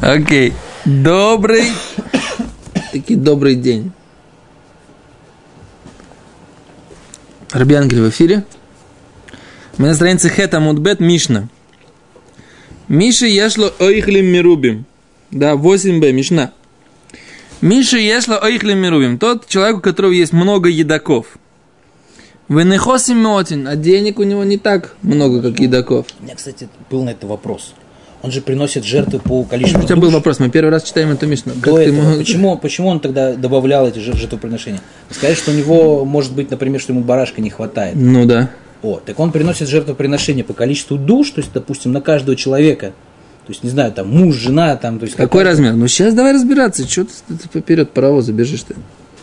Окей. Добрый, таки добрый день. Рабиангель в эфире. Мы на странице Хета Мудбет Мишна. Миши ешло ойхлим мирубим. Да, 8б, Мишна. Миши ешло ойхлим мирубим. Тот человек, у которого есть много едоков. Венехосим миотин, а денег у него не так много, как едоков. У меня, кстати, был на это вопрос. Он же приносит жертвы по количеству У тебя был вопрос, мы первый раз читаем эту Мишну. Как ты этого. мог- Почему, почему он тогда добавлял эти жер- жертвоприношения? Сказать, что у него, может быть, например, что ему барашка не хватает. Ну да. О, так он приносит жертвоприношение по количеству душ, то есть, допустим, на каждого человека. То есть, не знаю, там муж, жена, там, то есть... Какой размер? Ну сейчас давай разбираться. Что ты, ты поперед паровоза бежишь ты?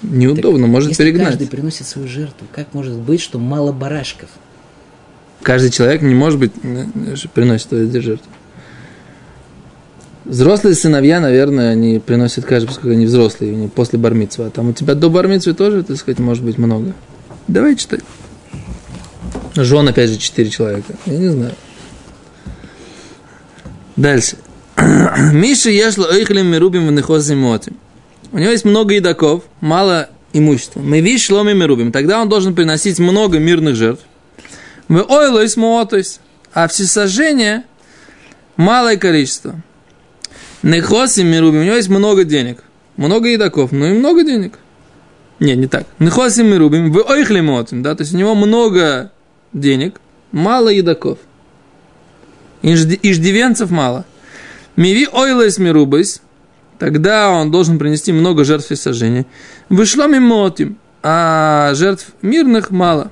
Неудобно, может Если перегнать. каждый приносит свою жертву, как может быть, что мало барашков? Каждый человек не может быть, приносит эти жертвы. Взрослые сыновья, наверное, они приносят каждый, поскольку они взрослые, они после бармитсва. А там у тебя до бармитсвы тоже, так сказать, может быть много. Давай читай. Жен, опять же, четыре человека. Я не знаю. Дальше. Миша ешло ойхлем мирубим в мотим. У него есть много едоков, мало имущества. Мы видишь шломи мирубим. Тогда он должен приносить много мирных жертв. Мы ойлойс муотойс. А всесожжение малое количество. Нехосим мирубим. У него есть много денег. Много едоков, ну и много денег. Не, не так. Нехосим мирубим. Вы ойхли муотим. Да? То есть у него много денег, мало едоков. Ижди- Иждивенцев мало. Миви ойлойс мирубайс. Тогда он должен принести много жертв и сожжения. Вышло мимотим, а жертв мирных мало.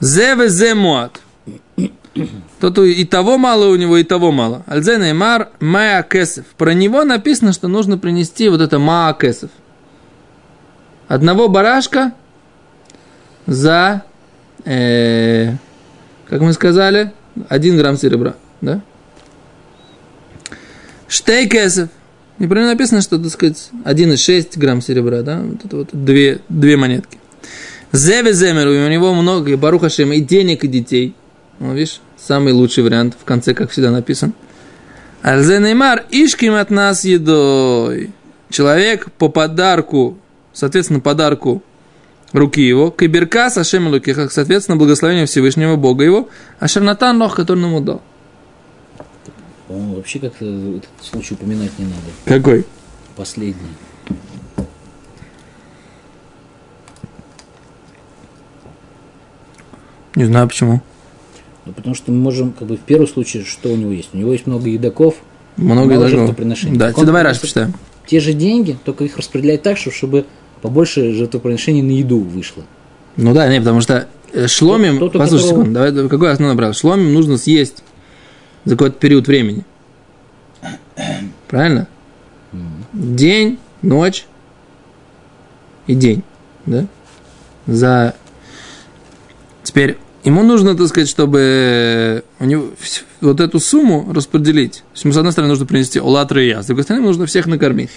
Зеве зе муат. Тот и того мало у него, и того мало. Альзена и мар мая кесов. Про него написано, что нужно принести вот это маа кесов. Одного барашка за, э, как мы сказали, один грамм серебра. Да? Штей кесов. И про него написано, что, так сказать, 1,6 грамм серебра, да, вот это вот две, две монетки. Зеве земеру, и у него много, и Баруха Шем, и денег, и детей. Ну, видишь, самый лучший вариант, в конце, как всегда, написан. Альзе Неймар, ишким от нас едой. Человек по подарку, соответственно, подарку руки его, киберка Сашем Лукиха, соответственно, благословение Всевышнего Бога его, а Шарнатан Лох, который ему дал. По-моему, вообще как-то этот случай упоминать не надо. Какой? Последний. Не знаю почему. Ну, потому что мы можем, как бы, в первом случае, что у него есть? У него есть много едоков, Много даже. жертвоприношений. Да, тебе давай раз почитаем. те же деньги, только их распределять так, что- чтобы побольше жертвоприношений на еду вышло. Ну да, не, потому что э, шломим, Тот, послушай которого- секунду, давай, какое основное правило? Шломим нужно съесть за какой-то период времени. Правильно? День, ночь и день, да? За... Теперь ему нужно, так сказать, чтобы у него вот эту сумму распределить. То есть ему, с одной стороны, нужно принести улатры и я, с другой стороны, нужно всех накормить.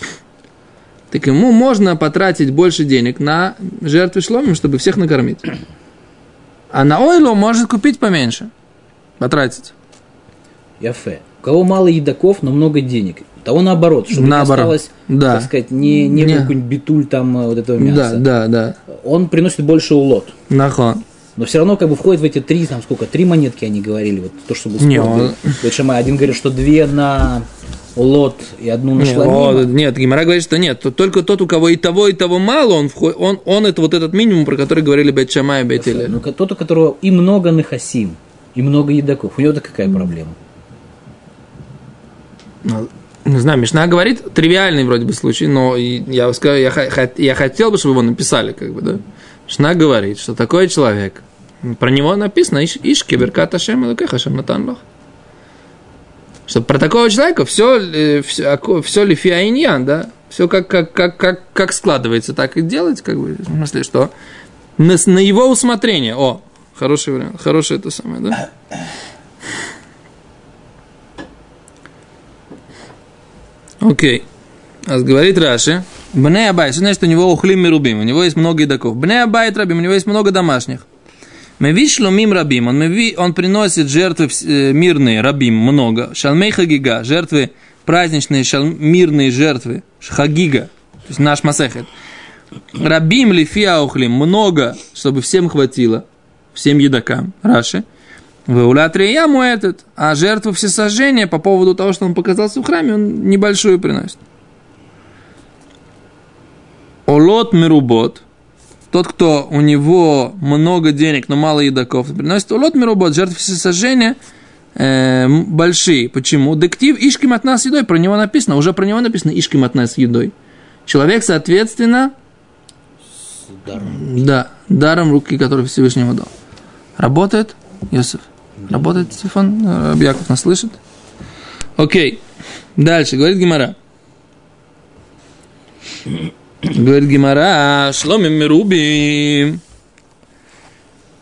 Так ему можно потратить больше денег на жертвы шломим, чтобы всех накормить. А на ойло может купить поменьше. Потратить. Яфе. У кого мало едоков, но много денег. Того наоборот, чтобы Наоборот. не осталось, Да. так сказать, не, не, Не. какой-нибудь битуль там э, вот этого Да, мяса. да, да. Он приносит больше улот. Нахон. Но все равно как бы входит в эти три, там сколько, три монетки они говорили, вот то, что был Не, он- Шамай. Один говорит, что две на улот и одну на Не, шламим. о, нет, Гимара говорит, что нет. то- Только тот, у кого и того, и того мало, он, входит, он, он это вот этот минимум, про который говорили Бет Шамай и Бет. Ну, тот, у которого и много нахасим, и много едоков. У него-то какая проблема? Ну, Не знаю, Мишна говорит, тривиальный вроде бы случай, но я, я, я хотел бы, чтобы его написали, как бы, да. Мишна говорит, что такой человек, про него написано, иш, иш киберкат Ашем и Лукеха Натан Лох. Что про такого человека все, все, все лифиаиньян, да, все как, как, как, как, как складывается, так и делать, как бы, в смысле, что на, на его усмотрение, о, хороший вариант, хорошее это самое, да. Окей. А говорит Раши, Бне Абайт, что значит у него ухлим и рубим, у него есть много едоков. Бне Абайт рабим, у него есть много домашних. Мы вишло мим рабим, он, меви- он приносит жертвы э, мирные, рабим, много. Шалмей хагига, жертвы праздничные, шал, мирные жертвы, хагига, то есть наш масехет. Рабим ли фиаухлим, много, чтобы всем хватило, всем едокам, Раши. Яму этот, а жертву всесожжения по поводу того, что он показался в храме, он небольшую приносит. Олот мирубот, тот, кто у него много денег, но мало едоков, приносит олот мирубот, жертвы всесожжения, э, большие. Почему? Дектив ишким от нас едой, про него написано, уже про него написано ишким от нас едой. Человек, соответственно, С даром. да, даром руки, который Всевышнему дал. Работает, Йосиф? Работает телефон? Э, Яков нас слышит? Окей. Дальше, говорит Гимара. Говорит Гимара, шломим мирубим.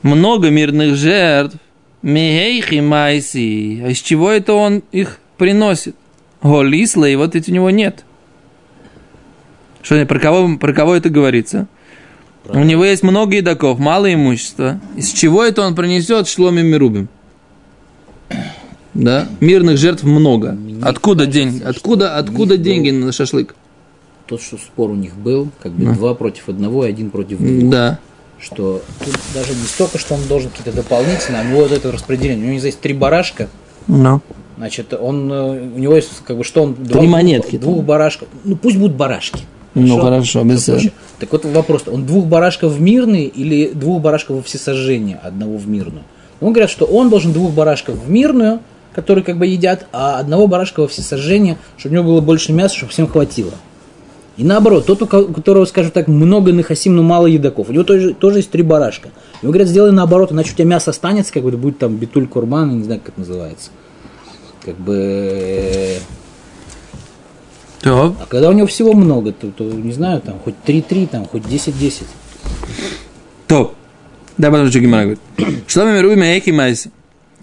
Много мирных жертв. Михейхи майси. А из чего это он их приносит? Голисла, и вот ведь у него нет. Что, про кого, про кого это говорится? У него есть много едоков, мало имущества. Из чего это он принесет шломим мирубим? Да, мирных жертв много. Мне Откуда кажется, деньги? что Откуда, откуда деньги был- на шашлык? Тот, что спор у них был, как бы два против одного и один против двух. Да. Что тут даже не столько, что он должен какие-то дополнительные, а у него вот это распределение. У него есть три барашка, Ну. Значит, он, э, у него есть, как бы, что он... Три монетки Двух барашков. Ну, пусть будут барашки. Ну, хорошо, без Чтобы проще. Так вот вопрос, он двух барашков в мирный или двух барашков во всесожжение, одного в мирную? Он говорят, что он должен двух барашков в мирную, которые как бы едят, а одного барашка во всесожжение, чтобы у него было больше мяса, чтобы всем хватило. И наоборот, тот, у ко- у которого, скажем так, много нахасим, но мало едоков, у него тоже, тоже есть три барашка. Ему говорят, сделай наоборот, иначе у тебя мясо останется, как бы будет там битуль курман, не знаю, как это называется. Как бы... э, То. А когда у него всего много, то, то, не знаю, там хоть 3-3, там хоть 10-10. То. Да, потом что Гимара говорит. Что мы рубим эки майси?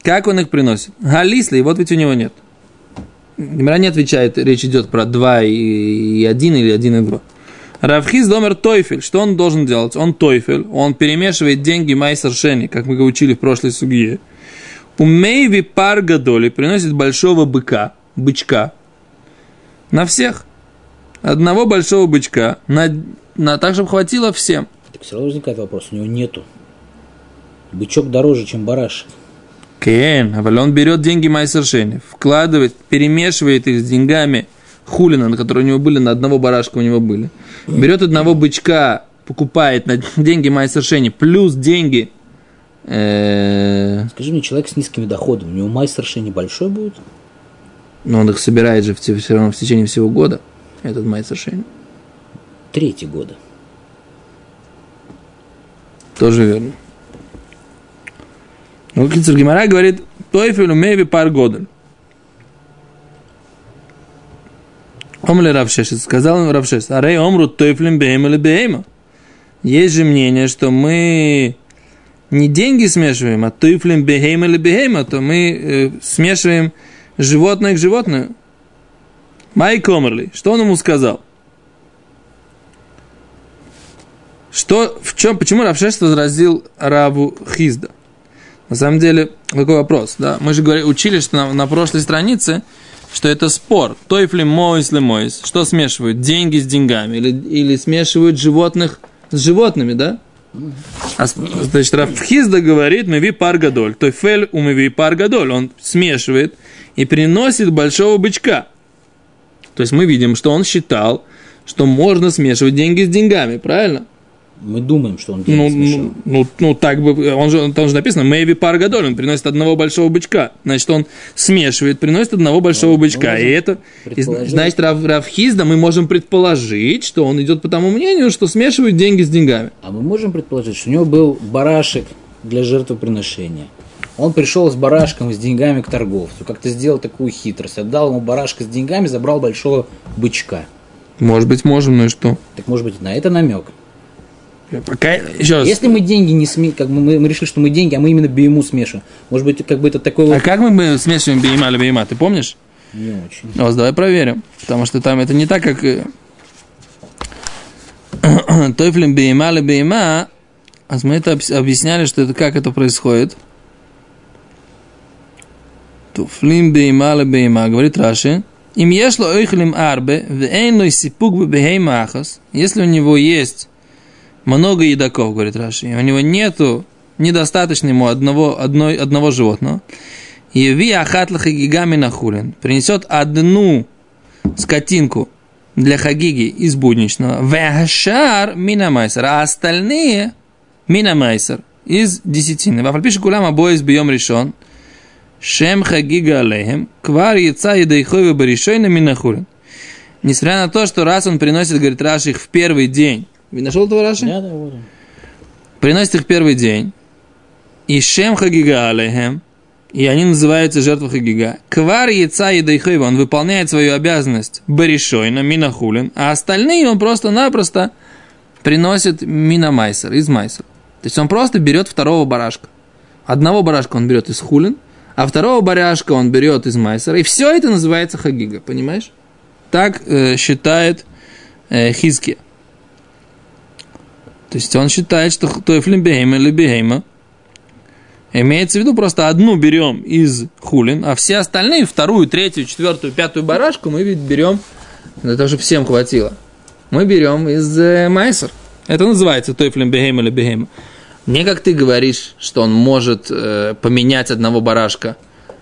Как он их приносит? Галисли, вот ведь у него нет. Гимара не отвечает, речь идет про 2 и 1 или 1 и 2. Равхиз домер тойфель. Что он должен делать? Он тойфель. Он перемешивает деньги майсер шени, как мы учили в прошлой суге. Умейви пар гадоли приносит большого быка, бычка. На всех. Одного большого бычка. На, на, так, чтобы хватило всем. Так все равно возникает вопрос, у него нету. Бычок дороже, чем барашек. Кен, а он берет деньги майсершени, вкладывает, перемешивает их с деньгами хулина, на которые у него были, на одного барашка у него были. Берет одного бычка, покупает на деньги майсершени, плюс деньги э, Скажи мне, человек с низкими доходами, у него майстерши небольшой будет? но он их собирает же в те- все равно в течение всего года, этот майсершени. Третий года. Тоже верно. Ну, Кицур Гимара говорит, Тойфелю меви пар годель. Омли Равшешет, сказал ему Равшешет, арей омру тойфлем бейма или бейма. Есть же мнение, что мы не деньги смешиваем, а тойфлем бейма или бейма, то мы э, смешиваем животное к животному. Майк Омерли, что он ему сказал? Что, в чем, почему Равшешет возразил Раву Хизда? На самом деле, какой вопрос, да? Мы же говорили, учили, что на, на прошлой странице, что это спор. Тойфли мойс ли мойс. Что смешивают? Деньги с деньгами. Или, или смешивают животных с животными, да? А, значит, Рафхизда говорит, меви пар гадоль. Тойфель у меви пар гадоль. Он смешивает и приносит большого бычка. То есть мы видим, что он считал, что можно смешивать деньги с деньгами, правильно? Мы думаем, что он Ну, деньги смешал. ну, ну, ну, так бы, он же, там же написано, Мэйви пар гадоль, он приносит одного большого бычка. Значит, он смешивает, приносит одного большого бычка. И можем это, и, значит, Рав, Равхизда мы можем предположить, что он идет по тому мнению, что смешивают деньги с деньгами. А мы можем предположить, что у него был барашек для жертвоприношения. Он пришел с барашком и с деньгами к торговцу, как-то сделал такую хитрость. Отдал ему барашка с деньгами, забрал большого бычка. Может быть, можем, ну и что? Так может быть на это намек. Пока, еще раз. Если мы деньги не сме... как бы мы, мы решили, что мы деньги, а мы именно бейму смешиваем. Может быть, как бы это такой А вот... как мы смешиваем бейма или бейма, ты помнишь? Не очень. Вот, давай проверим. Потому что там это не так, как... э, Тойфлем бейма или бейма, А мы это объяс- объясняли, что это как это происходит. Туфлим бейма ле бейма, говорит Раши. Им ешло ойхлим арбе, вейной сипук бейма ахас. Если у него есть много едоков, говорит Раши, и у него нету недостаточно ему одного, одной, одного животного, Еви ахатла хагигами нахулин. Принесет одну скотинку для хагиги из будничного. Вехашар минамайсер. А остальные минамайсер из десятины. Вафальпиши кулам обои с бьем решен. Шем хагига алейхем. Квар яйца едайховы баришойна минахулин. Несмотря на то, что раз он приносит, говорит Раши, их в первый день. Нашел этого Раши? Да, да, вот он. приносит их первый день, и шем хагига алейхем, и они называются жертва хагига. Квар яйца и дайхойва, он выполняет свою обязанность баришойна, минахулин, а остальные он просто-напросто приносит минамайсер, из майсера. То есть он просто берет второго барашка. Одного барашка он берет из хулин, а второго барашка он берет из майсера, и все это называется хагига, понимаешь? Так э, считает э, Хизкия. То есть он считает, что Тойфлин Бехейма или Бехейма имеется в виду просто одну берем из хулин, а все остальные, вторую, третью, четвертую, пятую барашку мы ведь берем, для того, чтобы всем хватило. Мы берем из э, майсер. Это называется Тойфлин Бехейма или Бехейма. Не как ты говоришь, что он может э, поменять одного барашка.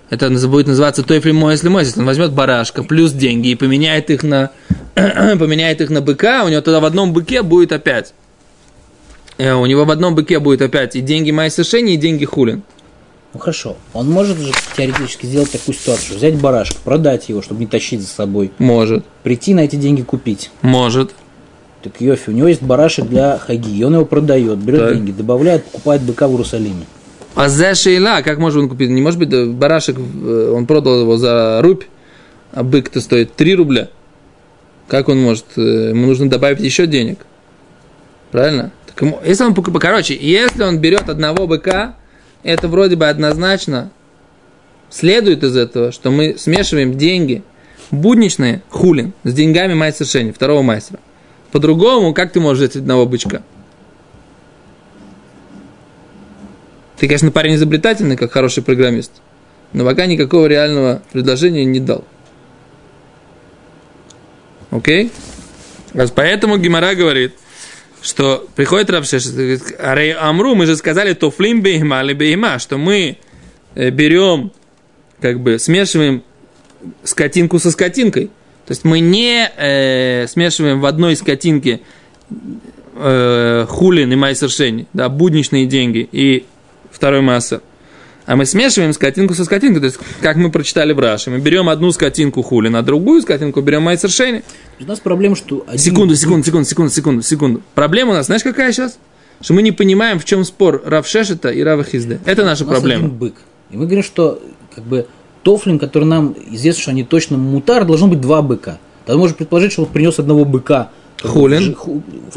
Это будет называться Тойфлин Мой, если мой. Если он возьмет барашка плюс деньги и поменяет их на, поменяет их на быка, у него тогда в одном быке будет опять у него в одном быке будет опять и деньги Майсашени, и деньги Хулин. Ну хорошо, он может же теоретически сделать такую ситуацию, взять барашка, продать его, чтобы не тащить за собой, Может. прийти на эти деньги купить. Может. Так Йофи, у него есть барашек для хаги, и он его продает, берет Так. деньги, добавляет, покупает быка в Иерусалиме. А за Шейла, как может он купить? Не может быть, э, барашек, э, он продал его за рубь, а бык-то стоит 3 рубля. Как он может? э, Ему нужно добавить еще денег. Правильно? Если он Короче, если он берет одного быка, это вроде бы однозначно следует из этого, что мы смешиваем деньги будничные, хулин, с деньгами мастер Шени, второго мастера. По-другому, как ты можешь взять одного бычка? Ты, конечно, парень изобретательный, как хороший программист, но пока никакого реального предложения не дал. Окей? Раз Поэтому Гимара говорит, что приходит Равшеш, и говорит, Арей Амру, мы же сказали тофлим бейма или бейма, что мы э, берем, как бы смешиваем скотинку со скотинкой. То есть мы не э, смешиваем в одной скотинке э, хулин и майсершени, да, будничные деньги и второй массер. А мы смешиваем скотинку со скотинкой. То есть, как мы прочитали в Раше, мы берем одну скотинку хулин, а другую скотинку берем майсершени. У нас проблема, что один Секунду, секунду, секунду, секунду, секунду, секунду. Проблема у нас, знаешь, какая сейчас? Что мы не понимаем, в чем спор Равшешета и Рава Хизде. Это наша у нас проблема. один бык. И мы говорим, что как бы Тофлин, который нам известно, что они точно мутар, должно быть два быка. Тогда можно предположить, что он принес одного быка. Хулин.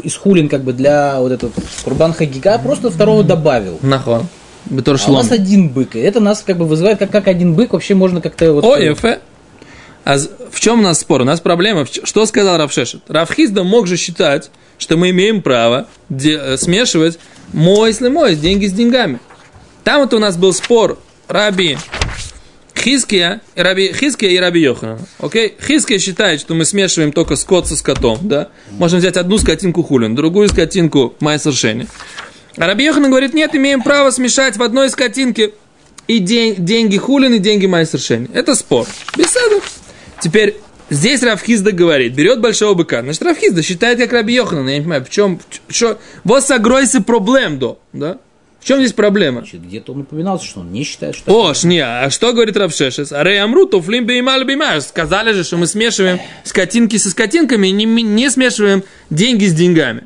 из хулин как бы для вот этого Курбан Хагига, а просто второго добавил. Нахон. Бетор А у нас один бык. И это нас как бы вызывает, как, как один бык вообще можно как-то вот... О, Ефе. А в чем у нас спор? У нас проблема. Что сказал Равшешет? Равхизда мог же считать, что мы имеем право де- э, смешивать мой, если мой, деньги с деньгами. Там вот у нас был спор Раби Хиския, и Раби, Хиския и Раби Йохана. Окей? Хиския считает, что мы смешиваем только скот со скотом, да? Можем взять одну скотинку хулин, другую скотинку майсершени. А Раби Йохана говорит, нет, имеем право смешать в одной скотинке и день- деньги хулин, и деньги майсершени. Это спор. Беседа. Теперь здесь Равхизда говорит, берет большого быка. Значит, Равхизда считает, как Раби Йоханан. Я не понимаю, в чем... Что, вот согройся проблем, до, да? В чем здесь проблема? Значит, где-то он упоминался, что он не считает, что... О, шния, а что говорит Равшешес? Арей Амру, туфлим беймал беймаш. Сказали же, что мы смешиваем скотинки со скотинками и не, не смешиваем деньги с деньгами.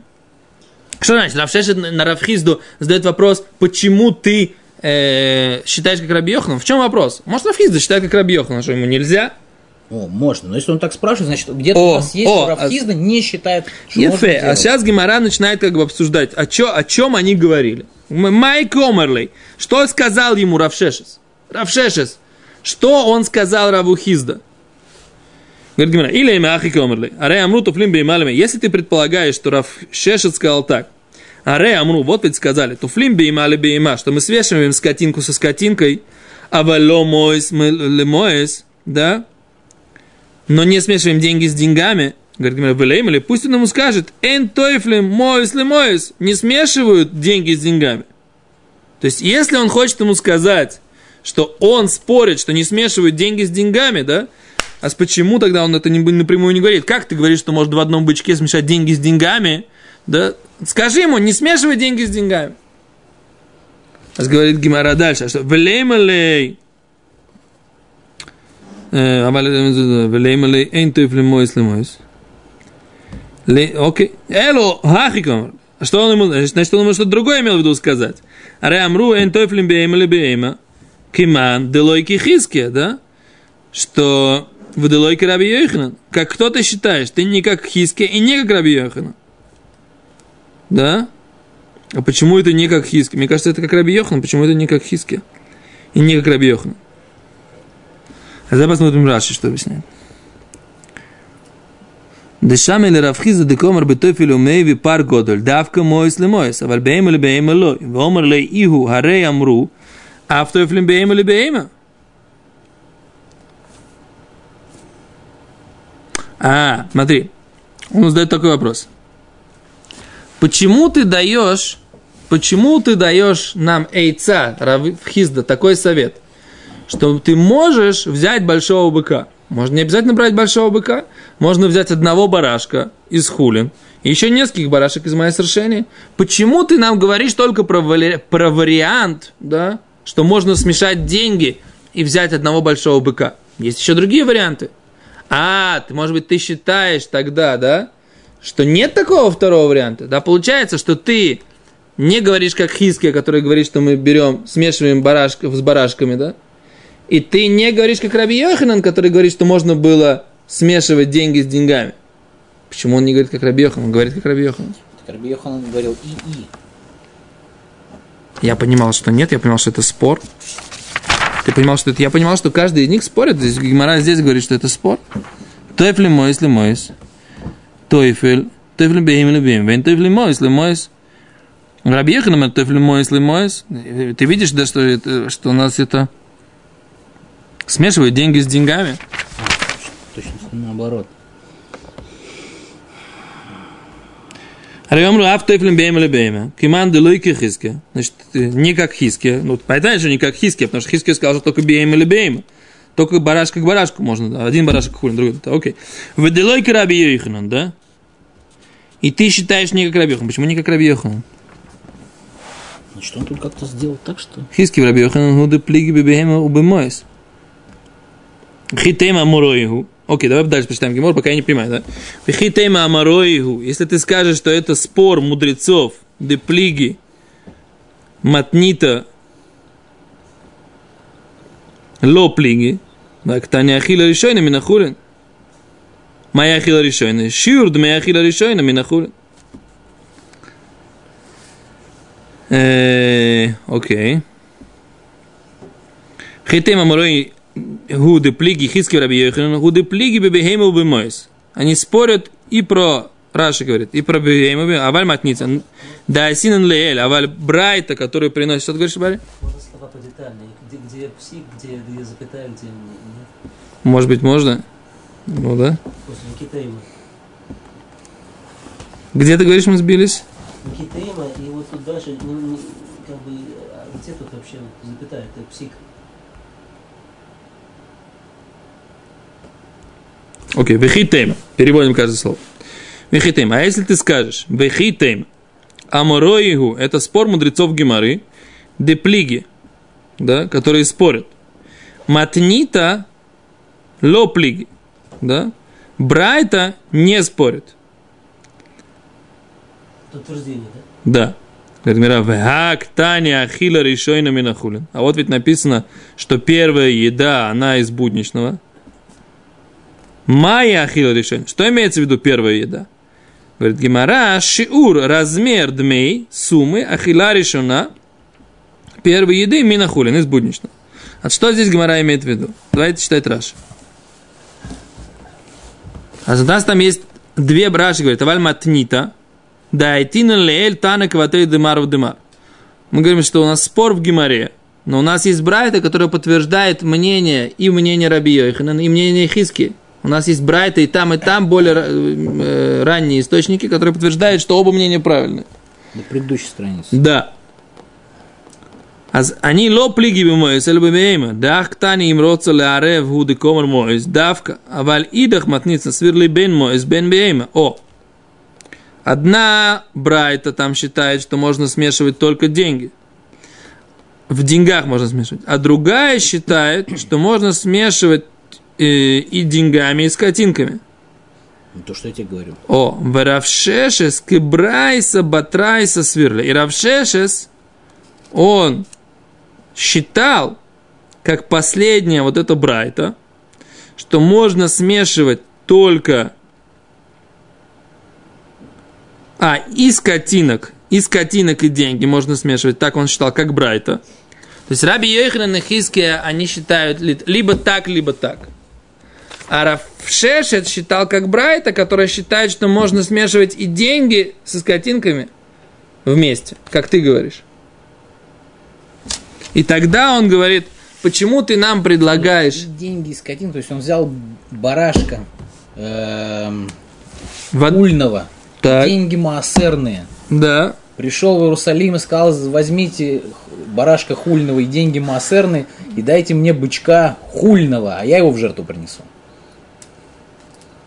Что значит? Равшешес на Равхизду задает вопрос, почему ты э, считаешь как Раби Йохан? В чем вопрос? Может, Равхизда считает как Раби Йохан, что ему нельзя? О, можно. Но если он так спрашивает, значит, где-то О, у нас есть, о, что Равхизда не считает, что можно Ефе, а сейчас Гимара начинает как бы обсуждать, о, чё, о чем они говорили. Майк Омерлей, что сказал ему Равшешес? Равшешес, что он сказал Раву Хизда? Говорит Гимара, или имя Ахик Омерлей, арей амру туфлим беймалами. Если ты предполагаешь, что Равшешес сказал так, Аре Амру, вот ведь сказали, туфлим бейма или бейма, что мы свешиваем скотинку со скотинкой, а моис, моис, да, но не смешиваем деньги с деньгами, говорит Гимара, или пусть он ему скажет, эн тойфлим, моис ли не смешивают деньги с деньгами. То есть, если он хочет ему сказать, что он спорит, что не смешивают деньги с деньгами, да, а почему тогда он это не, напрямую не говорит? Как ты говоришь, что может в одном бычке смешать деньги с деньгами? Да? Скажи ему, не смешивай деньги с деньгами. А говорит Гимара дальше, что «Влеймалей». Э, а э, э, «Влеймалей эйн тойфли мойс. Окей. Эло, хахиком. Что он ему, значит, он ему что-то другое имел в виду сказать. Реамру эйн тойфли бейма бейма. Киман делой кихиске, да? Что Вадылойка Раби Йоханан. Как кто ты считаешь? Ты не как Хиске и не как Раби Йоханан. Да? А почему это не как Хиске? Мне кажется, это как Раби Йохан. Почему это не как Хиске? И не как Раби Йохан. А давай посмотрим Раши, что объясняет. Дешам или Равхиза декомар бетофилю мейви пар годоль. Давка моис ли моис. Аваль бейма лой. Вомар ли игу харей амру. Автофлим бейма ли бейма. А, смотри, он задает такой вопрос. Почему ты даешь, почему ты даешь нам эйца, Равхизда, такой совет, что ты можешь взять большого быка? Можно не обязательно брать большого быка, можно взять одного барашка из хулин, еще нескольких барашек из моей совершения. Почему ты нам говоришь только про, вари... про вариант, да, что можно смешать деньги и взять одного большого быка? Есть еще другие варианты. А, ты, может быть, ты считаешь тогда, да, что нет такого второго варианта? Да, получается, что ты не говоришь как Хиски, который говорит, что мы берем, смешиваем барашков с барашками, да? И ты не говоришь как Раби Йоханан, который говорит, что можно было смешивать деньги с деньгами. Почему он не говорит как Раби Йохан? Он говорит как Раби Йохан. Так Раби Йохан говорил и-и. Я понимал, что нет, я понимал, что это спор. Ты понимал, что это... Я понимал, что каждый из них спорит. Здесь Гимара здесь говорит, что это спор. Тойфли мойс ли мойс. Тойфель. Тойфли бейм ли бейм. Вен тойфли мойс ли мойс. Раби Йохан, тойфли мойс ли мойс. Ты видишь, да, что, это, что у нас это смешивают деньги с деньгами. Точно наоборот. Райомру автофлем бейма или бейма. Киман де лойки хиске. Значит, не как хиске. Ну, понятно, что не как хиске, потому что хиске сказал, что только бейма или бейма. Только барашка к барашку можно. Один барашек хулин, другой. Да, окей. В делойке раби Йоханан, да? И ты считаешь не как раби Йоханан. Почему не как раби Йоханан? Значит, он тут как-то сделал так, что... Хиски в раби Йоханан худы плиги бебейма убымоис. Хитейма муроиху. Окей, давай дальше почитаем Гемор, пока я не понимаю, да? Хитейма амароиху. Если ты скажешь, что это спор мудрецов, деплиги, матнита, лоплиги, так, таня ахила решойна минахулин. Моя ахила решойна. Шиур дмея ахила решойна минахулин. Окей. Хитейма амароиху Гуды плиги хиски раби Йоханан, гуды плиги бебехейма убимойс. Они спорят и про Раши говорит, и про бебехейма, аваль матница. Да, асинан леэль, аваль брайта, который приносит. Что ты говоришь, Барри? Можно слова подетальнее. Где, где псих, где, где запятая, где нет. Может быть, можно? Ну да. После Никитейма. Где ты говоришь, мы сбились? Никитейма, и вот тут дальше, ну, как бы, а где тут вообще запятая, это псих. Окей, okay. вехитем. Переводим каждое слово. Вехитем. А если ты скажешь вехитем, амороигу, это спор мудрецов Гемары, деплиги, да, которые спорят. Матнита лоплиги, да, Брайта не спорит. Утверждение, да? Да. Таня Ахила Ришойна Минахулин. А вот ведь написано, что первая еда, она из будничного. Майя ахила решение. Что имеется в виду первая еда? Говорит Гимара, шиур, размер дмей, суммы, ахила решена, первой еды минахулин, из будничного. А что здесь Гимара имеет в виду? Давайте читать Раши. А у нас там есть две браши, говорит, аваль матнита, Дайтина леэль тана кватей демар в демар. Мы говорим, что у нас спор в Гимаре, но у нас есть Брайта, которая подтверждает мнение и мнение Раби Йоханана, и мнение Хиски. У нас есть Брайта и там, и там более э, э, ранние источники, которые подтверждают, что оба мнения правильны. На предыдущей странице. Да. Они ло плиги бимоис, эльбимейма, дах ктани им роца леарев гуды комар моис, давка, аваль идах матница свирли бен моис, бен бейма. О, Одна Брайта там считает, что можно смешивать только деньги. В деньгах можно смешивать. А другая считает, что можно смешивать и деньгами, и скотинками. Ну, То, что я тебе говорю. О, в Равшешес кибрайса батрайса свирли. И Равшешес, он считал, как последняя вот эта Брайта, что можно смешивать только а, и скотинок, и скотинок и деньги можно смешивать, так он считал, как Брайта. То есть Раби Йоханан и Хиския, они считают ли- либо так, либо так. А Рафшешет считал как Брайта, который считает, что можно смешивать и деньги со скотинками вместе, как ты говоришь. И тогда он говорит, почему ты нам предлагаешь... Деньги и скотин, то есть он взял барашка Вот- ульного, Так. деньги маасерные. Да. Пришел в Иерусалим и сказал, возьмите барашка хульного и деньги маасерные и дайте мне бычка хульного, а я его в жертву принесу.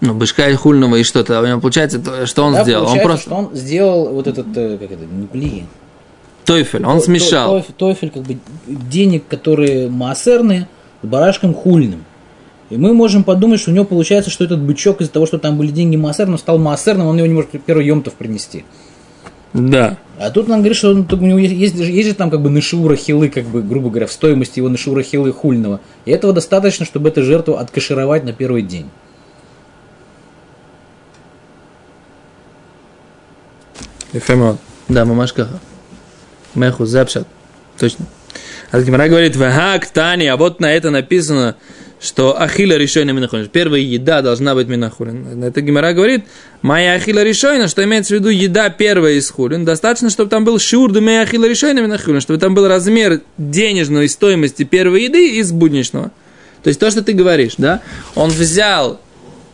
Ну, бышка и хульного и что-то. У него получается, то, что он Да, сделал? Он просто... что он сделал вот этот, э, как это, пли. Тойфель, он То- смешал. то- Тофель, как бы денег, которые маасерные, с барашком хульным. И мы можем подумать, что у него получается, что этот бычок из-за того, что там были деньги маасерным, стал маасерным, он его не может первый емтов принести. Да. А тут он говорит, что он, у него есть, есть, есть же там как бы нашиура хилы, как бы, грубо говоря, в стоимости его нашиура хилы хульного. И этого достаточно, чтобы эту жертву откашировать на первый день. Ефемот. Да, мамашка каха. Меху запшат. Точно. А Гимара говорит, вагак, Тани, а вот на это написано, что ахила решойна минахулин. Первая еда должна быть минахулин. Это Гимара говорит, моя ахила решойна, что имеется в виду еда первая из хулин. Достаточно, чтобы там был шурду моя ахила решойна минахулин, чтобы там был размер денежной стоимости первой еды из будничного. То есть то, что ты говоришь, да, он взял,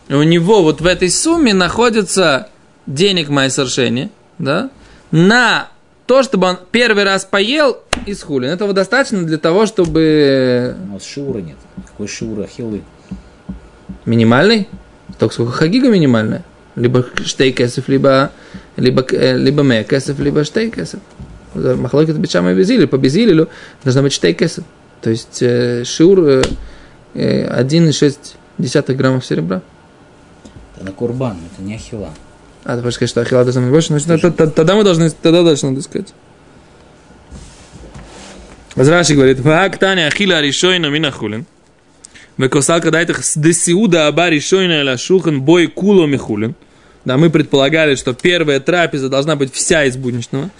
у него вот в этой сумме находится денег моей совершения, да, на то, чтобы он первый раз поел из хулин. Этого достаточно для того, чтобы У нас шиура нет. Какой шиура хилы? минимальный, только сколько хагига минимальная, либо штейкесов, либо либо э, либо мекесов, либо штейкесов. Махлокет бичама и безили, по безилилю должна быть штейкесов. То есть э, шиур э, э, 1,6 граммов серебра. Это на курбан, это не ахила. А, ты хочешь сказать, что ахилла должна быть больше? Значит, т- тогда мы должны, тогда дальше надо искать. Раши говорит, «Ваак таня ахила ришойна мина хулин». Векосал когда это десиуда аба ришойна ля шухан бой куло михулин. Да, мы предполагали, что первая трапеза должна быть вся из будничного.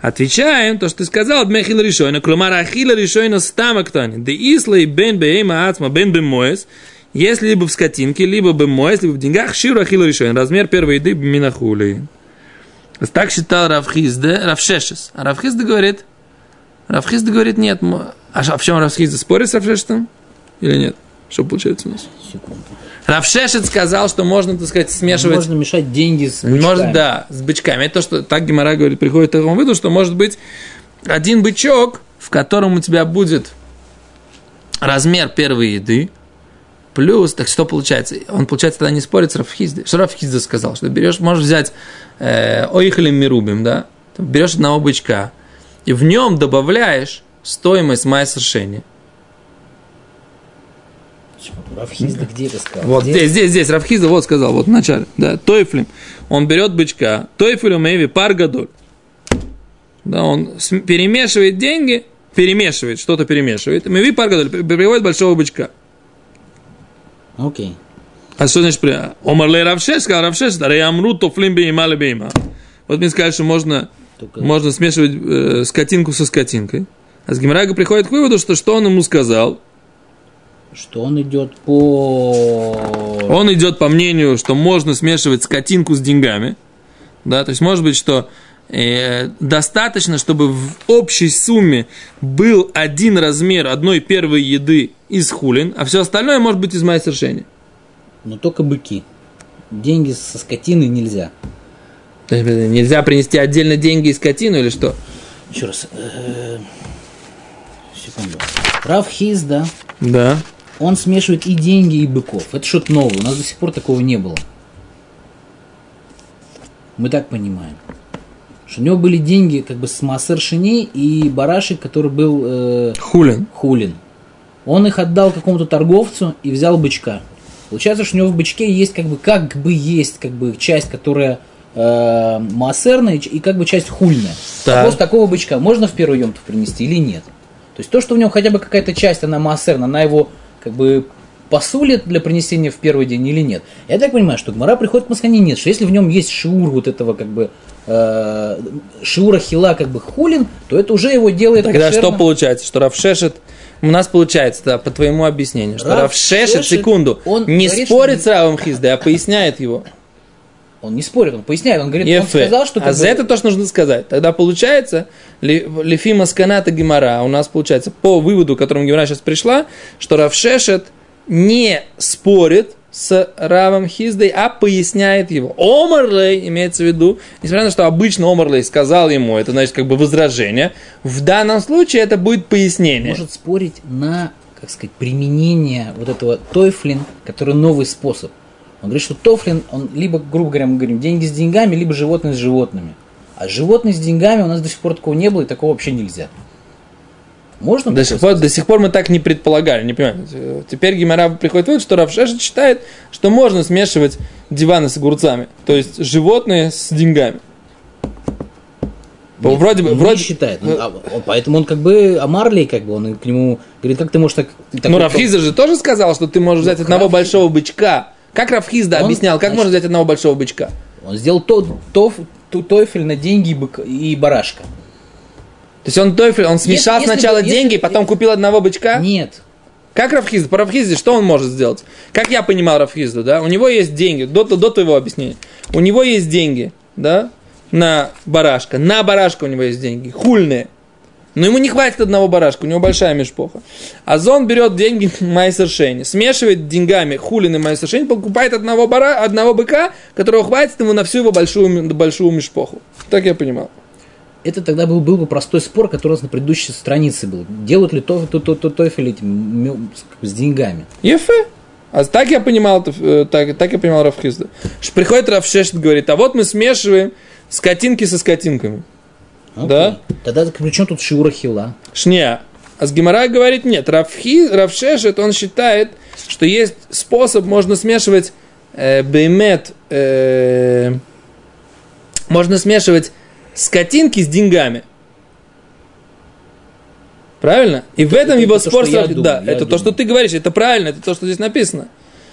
Отвечаем, то, что ты сказал, дмехил решойна, клумар ахила решойна стама ктани. Да исла и бен бейма ацма бен бемоес, если либо в скотинке, либо бемоес, либо в деньгах, ширу ахила решойна, размер первой еды минахули. Так считал Равхизде, Равшешес. А Равхизде говорит, Равхизде говорит, нет. А а в чем Равхизде спорит с Равшешетом? Или нет? Что получается у нас? Секунду. Равшешет сказал, что можно, так сказать, смешивать... Можно мешать деньги с бычками. да, с бычками. Это то, что так Гимара говорит, приходит к такому выводу, что может быть один бычок, в котором у тебя будет размер первой еды, плюс, так что получается? Он, получается, тогда не спорит с Рафхизде. Что Рафхизде сказал? Что берешь, можешь взять э, оихалим мирубим, да? Берешь одного бычка, и в нем добавляешь стоимость майсершени. Рафхизда где это сказал? Вот Где? здесь, здесь, здесь, Рафхиза вот сказал, вот в начале, да, Тойфлим, он берет бычка, Тойфлю Мэйви пар гадоль. Да, он перемешивает деньги, перемешивает, что-то перемешивает, Мэйви пар гадоль, при- приводит большого бычка. Окей. А что значит, при- Омарлей Равшеш, сказал Равшеш, да Амру Тофлим Бейма Бейма. Вот мне сказали, что можно, Только можно смешивать э, скотинку со скотинкой. А с Гимрага приходит к выводу, что что он ему сказал, что он идет по... Он идет по мнению, что можно смешивать скотинку с деньгами. Да, то есть может быть, что достаточно, чтобы в общей сумме был один размер одной первой еды из хулин, а все остальное может быть из майсершени. Но только быки. Деньги со скотины нельзя. То есть, э, нельзя принести отдельно деньги и скотину или что? Еще раз. э, Секунду. Рав Хизда, Да. он смешивает и деньги, и быков. Это что-то новое. У нас до сих пор такого не было. Мы так понимаем. Что у него были деньги как бы с Массер Шиней и барашек, который был э, Хулин. хулин. Он их отдал какому-то торговцу и взял бычка. Получается, что у него в бычке есть как бы, как бы есть как бы часть, которая э, массерная и как бы часть хульная. Так. Вопрос такого бычка можно в первый емтов принести или нет? То есть то, что в нем хотя бы какая-то часть, она массерна, она его как бы посулит для принесения в первый день или нет. Я так понимаю, что Гмара приходит к Маскане нет, что если в нем есть шиур вот этого как бы э, хила как бы хулин, то это уже его делает Тогда что кошерным. получается? Что Равшешет у нас получается, да, по твоему объяснению, что Рав Равшешет, Шешет, секунду, он не говорит, спорит что- с Равом Хиздой, а поясняет его. Он не спорит, он поясняет, он говорит, он Ефе. сказал, что а за бы- это то, что нужно сказать. Тогда получается, Лефима Сканата Гемора, у нас получается по выводу, к которому Гемора сейчас пришла, что Равшешет не спорит с Равом Хиздой, а поясняет его. Омарлей, имеется в виду, несмотря на то, что обычно Омарлей сказал ему, это значит как бы возражение, в данном случае это будет пояснение. может спорить на, как сказать, применение вот этого тойфлин, который новый способ. Он говорит, что тофлин, он либо, грубо говоря, мы говорим, деньги с деньгами, либо животные с животными. А животные с деньгами у нас до сих пор такого не было, и такого вообще нельзя. Можно? До сих, пор, до сих пор мы так не предполагали, не понимаю. Теперь Гимара приходит вывод, что Равшешет считает, что можно смешивать диваны с огурцами. То есть животные с деньгами. Нет, вроде бы, он вроде... не считает. Ну, а- поэтому он как бы Амарлей, как бы, он к нему говорит, как ты можешь так... Ну, такой- Рафхиза же тоже сказал, что ты можешь взять одного Рафхи- большого бычка. Как Рафхизда Он, объяснял, как значит- можно взять одного большого бычка? Он сделал то, то, то, тойфель на деньги и, бык- и барашка. То есть он тофель, он смешал если сначала если- деньги, потом купил одного бычка? Нет. Как Рафхизда? По Рафхизде что он может сделать? Как я понимал Рафхизду, да? У него есть деньги, до, до твоего объяснения. У него есть деньги, да, на барашка. На барашка у него есть деньги, хульные. Но ему не хватит одного барашка, у него большая мешпоха. А Зон берет деньги Майсер Шейни, смешивает деньгами хулины Майсер Шейни, покупает одного, бара, одного быка, которого хватит ему на всю его большую, большую мешпоху. Так я понимал. Это тогда был, был бы простой спор, который у нас на предыдущей странице был. Делают ли то, то, то, то, тофель этим с, деньгами? Ефе. А так я понимал, э, так, так я понимал Рафхизда. Что приходит Рафшешет говорит, а вот мы смешиваем скотинки со скотинками. Окей. Да. Тогда при чем тут шиура хила? Шня. А с Гемора говорит, нет, Рафхи, Рафшешет, он считает, что есть способ, можно смешивать э, беймет, э, можно смешивать скотинки с деньгами. Правильно? И в этом это его то, что спор... думаю, да, это то, думаю. что ты говоришь, это правильно, это то, что здесь написано.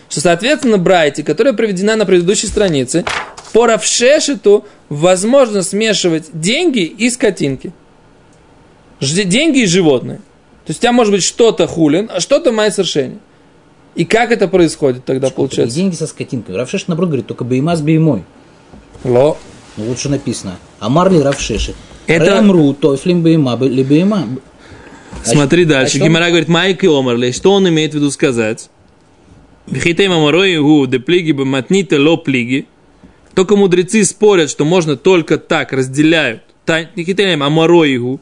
Что, соответственно, Брайте, которая приведена на предыдущей странице, по Равшешету возможно смешивать деньги и скотинки. Деньги и животные. То есть у тебя может быть что-то хулин, а что-то майсершени. И как это происходит тогда, И получается? деньги со скотинкой. Равшеш, наоборот, говорит, только бейма с беймой. Ло. Ну вот что написано. А Марли Равшеши. Это-. Рамру, тофлим бейма, ли бейма. Смотри дальше. о чем- Гимара говорит, Майк и Омарли, что он имеет в виду сказать? Вихитей мамарой гу де плиги бы матнита ло плиги. Только мудрецы спорят, что можно только так, разделяют. Вихитей мамарой гу.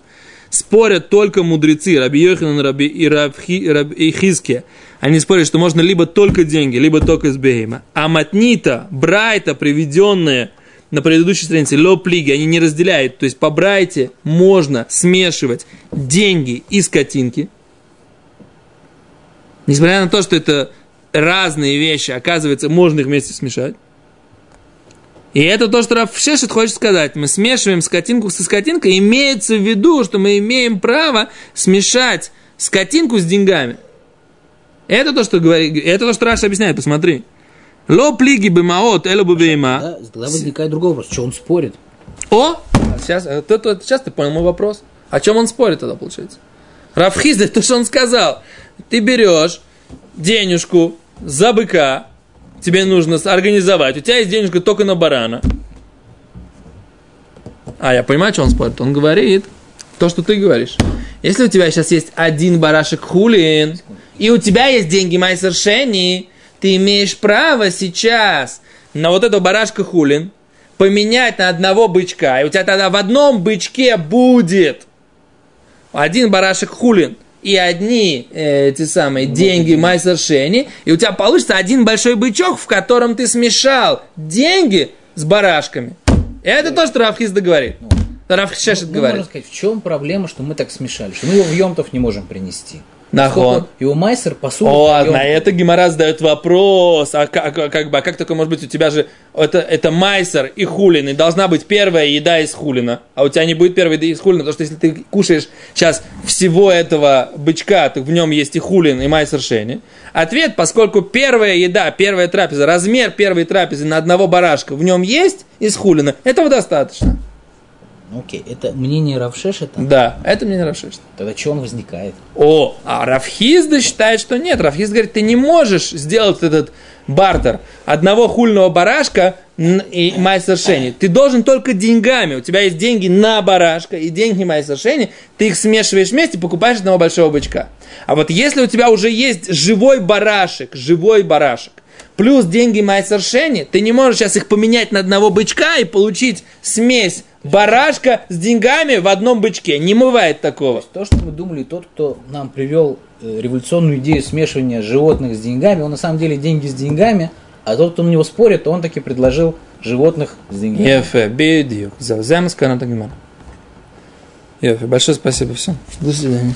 Спорят только мудрецы, Раби Йоханан Раби и Рабхи, Раби и Хизке. Они спорят, что можно либо только деньги, либо только из Бейма. А матнита, брайта, приведенные на предыдущей странице, ло плиги, они не разделяют. То есть по брайте можно смешивать деньги и скотинки. Несмотря на то, что это разные вещи, оказывается, можно их вместе смешать. И это то, что Раф Шешет хочет сказать. Мы смешиваем скотинку со скотинкой. Имеется в виду, что мы имеем право смешать скотинку с деньгами. Это то, что говорит, это то, что Раша объясняет, посмотри. Ло плиги бы маот, эло бы бейма. Да, тогда возникает другой вопрос. Что он спорит? О! Сейчас, э, ты- ты- сейчас ты понял мой вопрос. О чем он спорит тогда, получается? Рафхизда, то, что он сказал. Ты берешь денежку за быка, тебе нужно организовать. У тебя есть денежка только на барана. А, я понимаю, что он спорит. Он говорит то, что ты говоришь. Если у тебя сейчас есть один барашек хулин, и у тебя есть деньги майсер шени, ты имеешь право сейчас на вот этого барашка хулин поменять на одного бычка, и у тебя тогда в одном бычке будет один барашек хулин и одни э, эти самые деньги майсер шени, и у тебя получится один большой бычок, в котором ты смешал деньги с барашками. Это то, что Равхиз говорит. Равхишешет Ну, говорит. можно сказать, в чем проблема, что мы так смешали, что мы его в Йомтов не можем принести. Нахон. Его майсер посуда. О, на это Гимара задает вопрос. А как, а как бы, а как такое может быть? У тебя же это, это майсер и хулин, и должна быть первая еда из хулина. А у тебя не будет первой еды из хулина, потому что если ты кушаешь сейчас всего этого бычка, то в нем есть и хулин, и майсер шени. Ответ, поскольку первая еда, первая трапеза, размер первой трапезы на одного барашка в нем есть из хулина, этого достаточно. Ну, Окей, это мнение Равшешета. Да, это мне не нравится. Тогда что он возникает? О, а Рафхизда считает, что нет. Рафхиз говорит, ты не можешь сделать этот бартер одного хульного барашка и майсер шени. Ты должен только деньгами. У тебя есть деньги на барашка и деньги майсер шени. Ты их смешиваешь вместе, покупаешь одного большого бычка. А вот если у тебя уже есть живой барашек, живой барашек, плюс деньги майсер шени, ты не можешь сейчас их поменять на одного бычка и получить смесь барашка с деньгами в одном бычке. Не бывает такого. То, что мы думали, тот, кто нам привел э, революционную идею смешивания животных с деньгами, он на самом деле деньги с деньгами, а тот, кто на него спорит, он таки предложил животных с деньгами. Ефе, бедюк. Завзем, скажем так, Большое спасибо всем. До свидания.